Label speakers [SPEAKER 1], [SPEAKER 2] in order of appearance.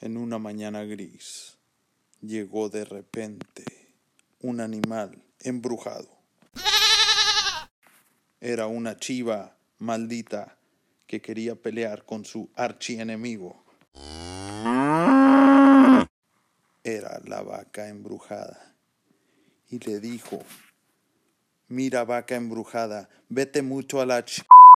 [SPEAKER 1] En una mañana gris llegó de repente un animal embrujado. Era una chiva maldita que quería pelear con su archienemigo. Era la vaca embrujada. Y le dijo, mira vaca embrujada, vete mucho a la ch...